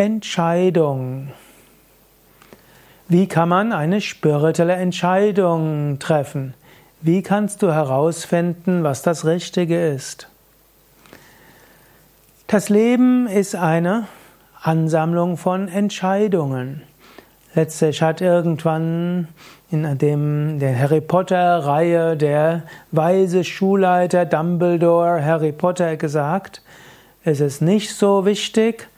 Entscheidung. Wie kann man eine spirituelle Entscheidung treffen? Wie kannst du herausfinden, was das Richtige ist? Das Leben ist eine Ansammlung von Entscheidungen. Letztlich hat irgendwann in dem, der Harry Potter Reihe der weise Schulleiter Dumbledore Harry Potter gesagt, es ist nicht so wichtig,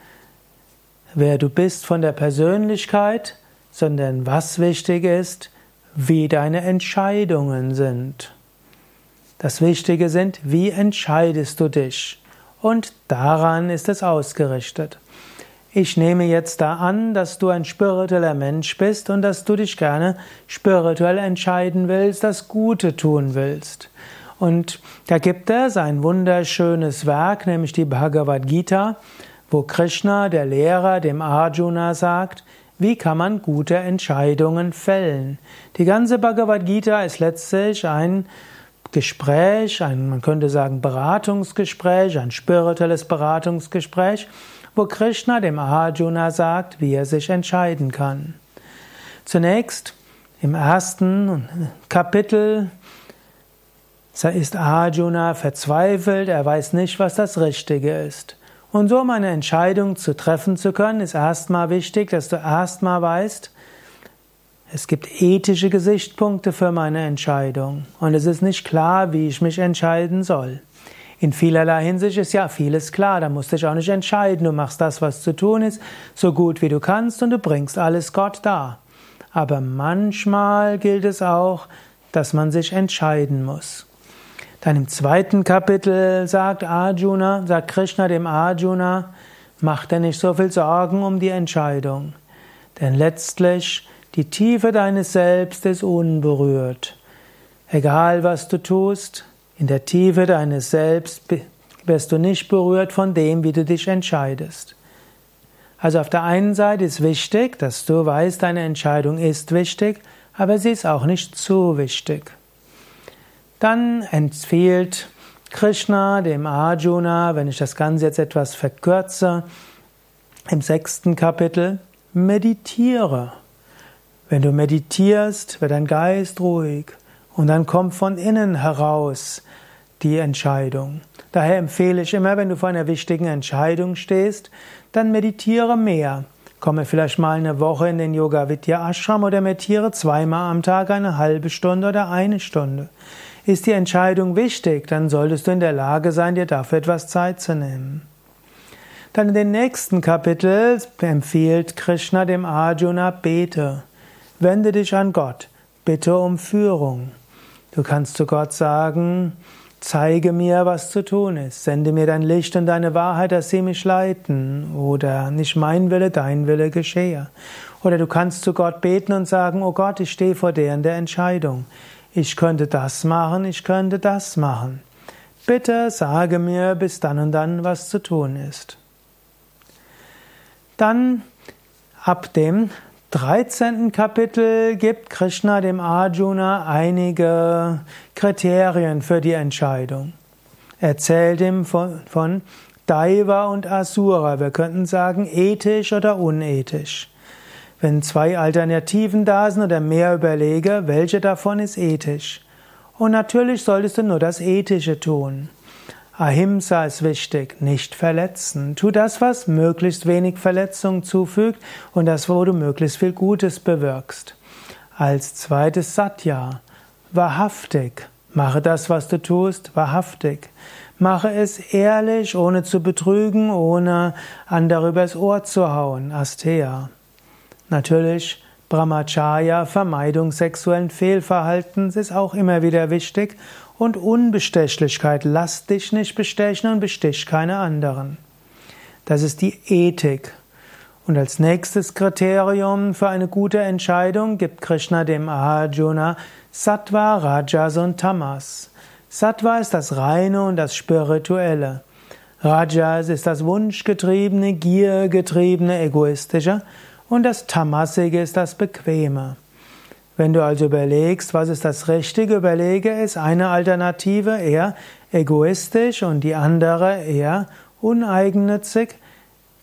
wer du bist von der Persönlichkeit, sondern was wichtig ist, wie deine Entscheidungen sind. Das Wichtige sind, wie entscheidest du dich? Und daran ist es ausgerichtet. Ich nehme jetzt da an, dass du ein spiritueller Mensch bist und dass du dich gerne spirituell entscheiden willst, das Gute tun willst. Und da gibt es ein wunderschönes Werk, nämlich die Bhagavad Gita, wo Krishna, der Lehrer, dem Arjuna sagt, wie kann man gute Entscheidungen fällen. Die ganze Bhagavad Gita ist letztlich ein Gespräch, ein, man könnte sagen Beratungsgespräch, ein spirituelles Beratungsgespräch, wo Krishna dem Arjuna sagt, wie er sich entscheiden kann. Zunächst im ersten Kapitel ist Arjuna verzweifelt, er weiß nicht, was das Richtige ist. Und so um eine Entscheidung zu treffen zu können, ist erstmal wichtig, dass du erstmal weißt, es gibt ethische Gesichtspunkte für meine Entscheidung und es ist nicht klar, wie ich mich entscheiden soll. In vielerlei Hinsicht ist ja vieles klar, da musst du dich auch nicht entscheiden. Du machst das, was zu tun ist, so gut wie du kannst und du bringst alles Gott dar. Aber manchmal gilt es auch, dass man sich entscheiden muss. Dann im zweiten Kapitel sagt Arjuna, sagt Krishna dem Arjuna, mach dir nicht so viel Sorgen um die Entscheidung. Denn letztlich die Tiefe deines Selbst ist unberührt. Egal was du tust, in der Tiefe deines Selbst wirst du nicht berührt von dem, wie du dich entscheidest. Also auf der einen Seite ist wichtig, dass du weißt, deine Entscheidung ist wichtig, aber sie ist auch nicht zu wichtig. Dann empfiehlt Krishna dem Arjuna, wenn ich das Ganze jetzt etwas verkürze, im sechsten Kapitel, meditiere. Wenn du meditierst, wird dein Geist ruhig. Und dann kommt von innen heraus die Entscheidung. Daher empfehle ich immer, wenn du vor einer wichtigen Entscheidung stehst, dann meditiere mehr. Komme vielleicht mal eine Woche in den Yoga Vidya Ashram oder meditiere zweimal am Tag eine halbe Stunde oder eine Stunde. Ist die Entscheidung wichtig, dann solltest du in der Lage sein, dir dafür etwas Zeit zu nehmen. Dann in den nächsten Kapitel empfiehlt Krishna dem Arjuna, bete. Wende dich an Gott. Bitte um Führung. Du kannst zu Gott sagen, zeige mir, was zu tun ist, sende mir dein Licht und deine Wahrheit, dass sie mich leiten, oder nicht mein Wille, dein Wille geschehe. Oder du kannst zu Gott beten und sagen, oh Gott, ich stehe vor der in der Entscheidung. Ich könnte das machen, ich könnte das machen. Bitte sage mir bis dann und dann, was zu tun ist. Dann ab dem 13. Kapitel gibt Krishna dem Arjuna einige Kriterien für die Entscheidung. Er erzählt ihm von, von Daiva und Asura. Wir könnten sagen ethisch oder unethisch. Wenn zwei Alternativen da sind oder mehr überlege, welche davon ist ethisch? Und natürlich solltest du nur das Ethische tun. Ahimsa ist wichtig, nicht verletzen. Tu das, was möglichst wenig Verletzung zufügt und das, wo du möglichst viel Gutes bewirkst. Als zweites Satya, wahrhaftig. Mache das, was du tust, wahrhaftig. Mache es ehrlich, ohne zu betrügen, ohne andere übers Ohr zu hauen. Asteya. Natürlich Brahmacharya, Vermeidung sexuellen Fehlverhaltens ist auch immer wieder wichtig und Unbestechlichkeit. Lass dich nicht bestechen und bestich keine anderen. Das ist die Ethik. Und als nächstes Kriterium für eine gute Entscheidung gibt Krishna dem Arjuna Sattva, Rajas und Tamas. Sattva ist das Reine und das Spirituelle. Rajas ist das Wunschgetriebene, Giergetriebene, Egoistische. Und das Tamasige ist das Bequeme. Wenn du also überlegst, was ist das Richtige, überlege, ist eine Alternative eher egoistisch und die andere eher uneigennützig.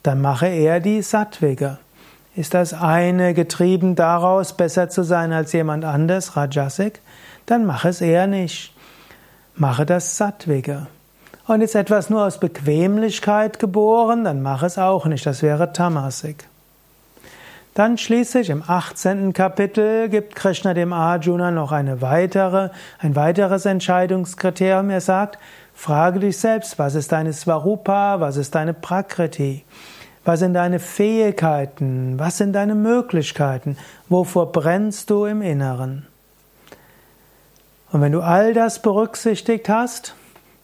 dann mache eher die Sattvige. Ist das eine getrieben daraus, besser zu sein als jemand anders, Rajasik, dann mach es eher nicht. Mache das Sattvige. Und ist etwas nur aus Bequemlichkeit geboren, dann mach es auch nicht, das wäre Tamasik. Dann schließlich im 18. Kapitel gibt Krishna dem Arjuna noch eine weitere, ein weiteres Entscheidungskriterium. Er sagt, frage dich selbst, was ist deine Svarupa, was ist deine Prakriti, was sind deine Fähigkeiten, was sind deine Möglichkeiten, wovor brennst du im Inneren. Und wenn du all das berücksichtigt hast,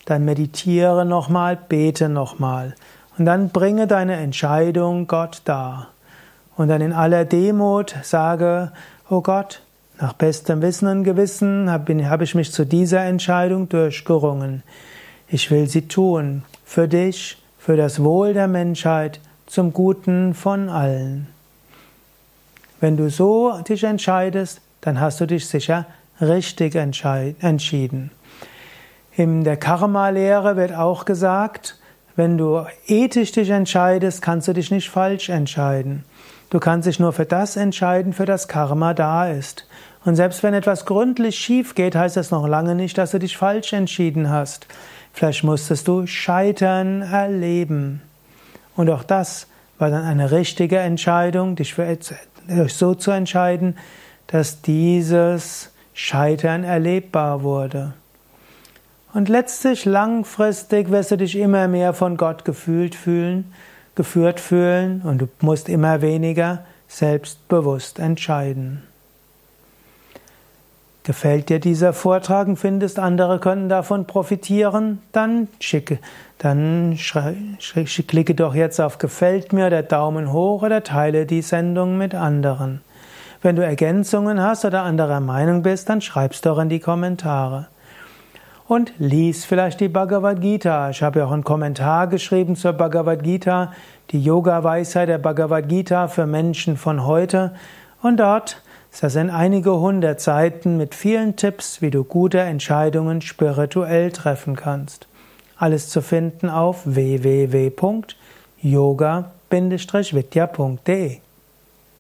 dann meditiere nochmal, bete nochmal und dann bringe deine Entscheidung Gott dar. Und dann in aller Demut sage, oh Gott, nach bestem Wissen und Gewissen habe hab ich mich zu dieser Entscheidung durchgerungen. Ich will sie tun, für dich, für das Wohl der Menschheit, zum Guten von allen. Wenn du so dich entscheidest, dann hast du dich sicher richtig entschieden. In der Karma-Lehre wird auch gesagt, wenn du ethisch dich entscheidest, kannst du dich nicht falsch entscheiden. Du kannst dich nur für das entscheiden, für das Karma da ist. Und selbst wenn etwas gründlich schief geht, heißt das noch lange nicht, dass du dich falsch entschieden hast. Vielleicht musstest du Scheitern erleben. Und auch das war dann eine richtige Entscheidung, dich für, so zu entscheiden, dass dieses Scheitern erlebbar wurde. Und letztlich langfristig wirst du dich immer mehr von Gott gefühlt fühlen geführt fühlen und du musst immer weniger selbstbewusst entscheiden. Gefällt dir dieser Vortrag und findest, andere können davon profitieren, dann schicke, dann klicke doch jetzt auf Gefällt mir oder Daumen hoch oder teile die Sendung mit anderen. Wenn du Ergänzungen hast oder anderer Meinung bist, dann schreib's doch in die Kommentare und lies vielleicht die Bhagavad Gita. Ich habe ja auch einen Kommentar geschrieben zur Bhagavad Gita, die Yoga-Weisheit der Bhagavad Gita für Menschen von heute. Und dort das sind einige hundert Seiten mit vielen Tipps, wie du gute Entscheidungen spirituell treffen kannst. Alles zu finden auf www.yoga-vidya.de